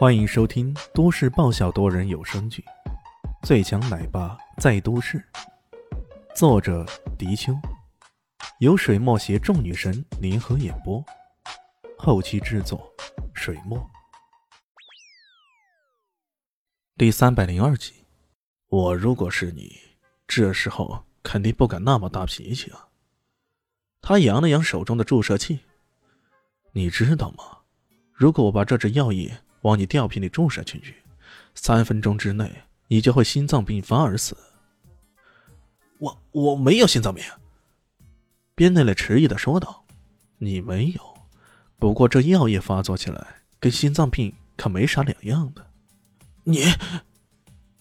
欢迎收听都市爆笑多人有声剧《最强奶爸在都市》，作者：迪秋，由水墨携众女神联合演播，后期制作：水墨。第三百零二集，我如果是你，这时候肯定不敢那么大脾气啊。他扬了扬手中的注射器，你知道吗？如果我把这支药液……往你吊瓶里注射进去，三分钟之内你就会心脏病发而死。我我没有心脏病。边内磊迟疑的说道：“你没有，不过这药液发作起来跟心脏病可没啥两样的。”你，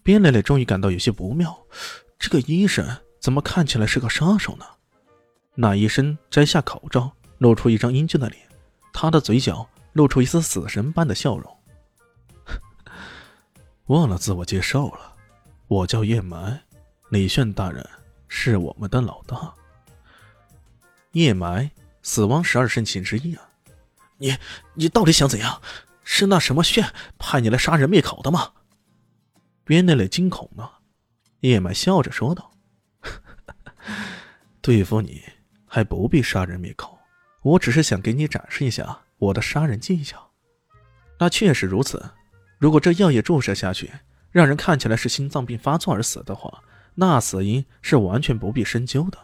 边磊磊终于感到有些不妙，这个医生怎么看起来是个杀手呢？那医生摘下口罩，露出一张英俊的脸，他的嘴角露出一丝死神般的笑容。忘了自我介绍了，我叫叶埋，李炫大人是我们的老大。叶埋，死亡十二圣骑之一啊！你你到底想怎样？是那什么炫派你来杀人灭口的吗？边内磊惊恐呢。叶埋笑着说道：“ 对付你还不必杀人灭口，我只是想给你展示一下我的杀人技巧。”那确实如此。如果这药液注射下去，让人看起来是心脏病发作而死的话，那死因是完全不必深究的。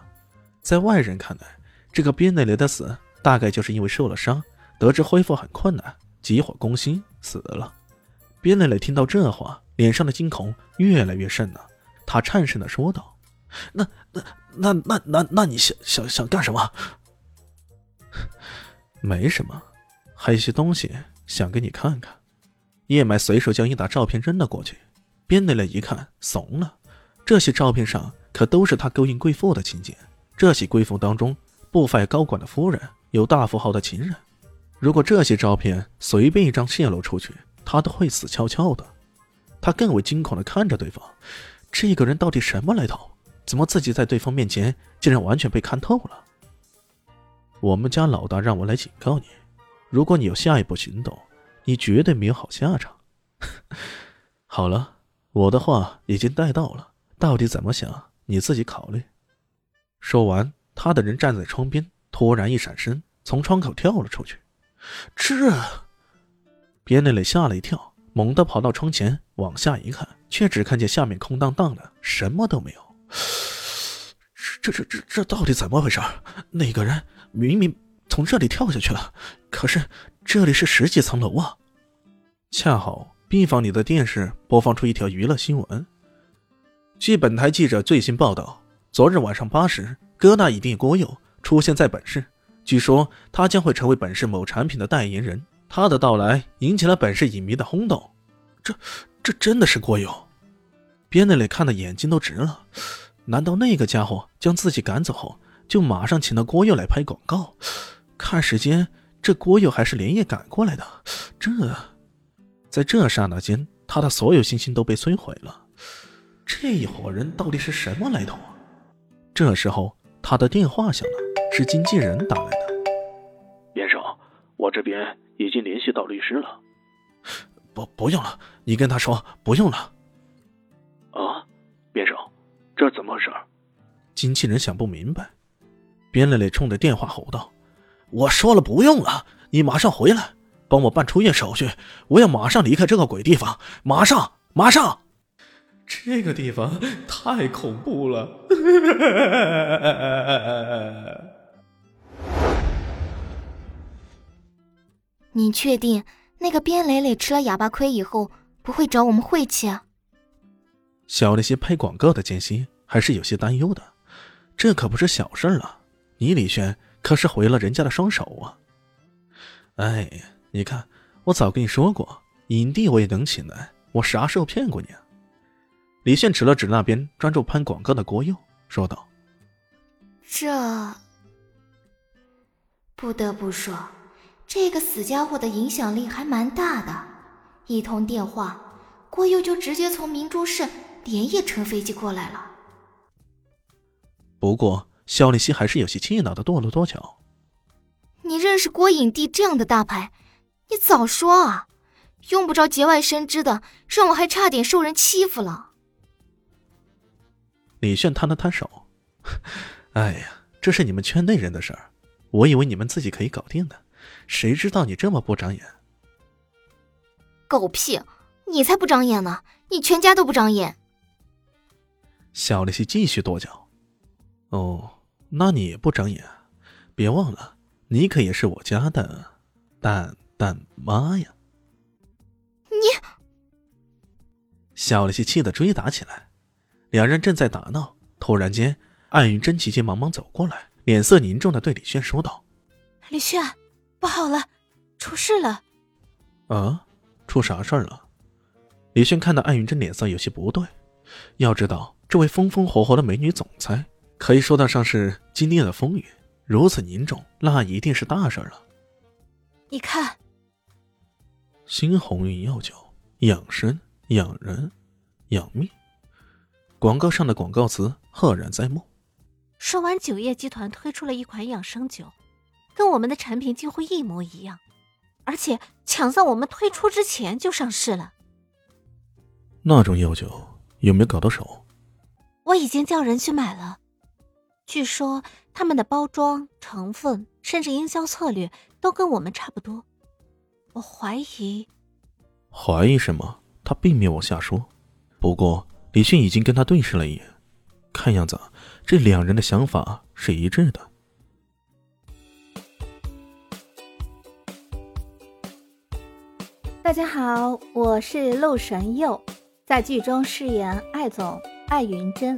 在外人看来，这个边内雷的死大概就是因为受了伤，得知恢复很困难，急火攻心死了。边内雷听到这话，脸上的惊恐越来越甚了，他颤声的说道：“那、那、那、那、那、那你想想想干什么？没什么，还有些东西想给你看看。”叶买随手将一沓照片扔了过去，边内了一看，怂了。这些照片上可都是他勾引贵妇的情节，这些贵妇当中不乏高管的夫人，有大富豪的情人。如果这些照片随便一张泄露出去，他都会死翘翘的。他更为惊恐的看着对方，这个人到底什么来头？怎么自己在对方面前竟然完全被看透了？我们家老大让我来警告你，如果你有下一步行动。你绝对没有好下场。好了，我的话已经带到了，到底怎么想你自己考虑。说完，他的人站在窗边，突然一闪身，从窗口跳了出去。这，边内磊吓了一跳，猛地跑到窗前，往下一看，却只看见下面空荡荡的，什么都没有。这这这这到底怎么回事？那个人明明从这里跳下去了，可是。这里是十几层楼啊！恰好病房里的电视播放出一条娱乐新闻。据本台记者最新报道，昨日晚上八时，哥大影帝郭佑出现在本市。据说他将会成为本市某产品的代言人。他的到来引起了本市影迷的轰动。这，这真的是郭佑？边内里看的眼睛都直了。难道那个家伙将自己赶走后，就马上请了郭佑来拍广告？看时间。这郭佑还是连夜赶过来的，这，在这刹那间，他的所有信心都被摧毁了。这一伙人到底是什么来头啊？这时候，他的电话响了，是经纪人打来的。边少，我这边已经联系到律师了。不，不用了，你跟他说不用了。啊，边少，这怎么回事？经纪人想不明白。边磊磊冲着电话吼道。我说了不用了，你马上回来，帮我办出院手续。我要马上离开这个鬼地方，马上，马上！这个地方太恐怖了。你确定那个边磊磊吃了哑巴亏以后不会找我们晦气啊？小那些拍广告的间隙还是有些担忧的，这可不是小事了。你李轩。可是毁了人家的双手啊！哎，你看，我早跟你说过，影帝我也能请来，我啥时候骗过你啊？李现指了指那边专注拍广告的郭佑，说道：“这不得不说，这个死家伙的影响力还蛮大的。一通电话，郭佑就直接从明珠市连夜乘飞机过来了。不过。”肖立西还是有些气恼的，跺了跺脚。你认识郭影帝这样的大牌，你早说啊！用不着节外生枝的，让我还差点受人欺负了。李炫摊了摊手：“哎呀，这是你们圈内人的事儿，我以为你们自己可以搞定的，谁知道你这么不长眼。”狗屁！你才不长眼呢，你全家都不长眼。小丽西继续跺脚：“哦，那你也不长眼？别忘了，你可也是我家的蛋蛋妈呀！”你，小了些气的追打起来。两人正在打闹，突然间，艾云真急急忙忙走过来，脸色凝重的对李炫说道：“李炫，不好了，出事了！”啊，出啥事儿了？李炫看到艾云真脸色有些不对，要知道这位风风火火的美女总裁，可以说得上是经历了风雨，如此凝重，那一定是大事了。你看，新鸿运药酒，养生、养人、养命。广告上的广告词赫然在目。说完，酒业集团推出了一款养生酒，跟我们的产品几乎一模一样，而且抢在我们推出之前就上市了。那种药酒有没有搞到手？我已经叫人去买了。据说他们的包装、成分，甚至营销策略都跟我们差不多。我怀疑。怀疑什么？他并没有往下说。不过。李迅已经跟他对视了一眼，看样子这两人的想法是一致的。大家好，我是陆神佑，在剧中饰演艾总艾云珍。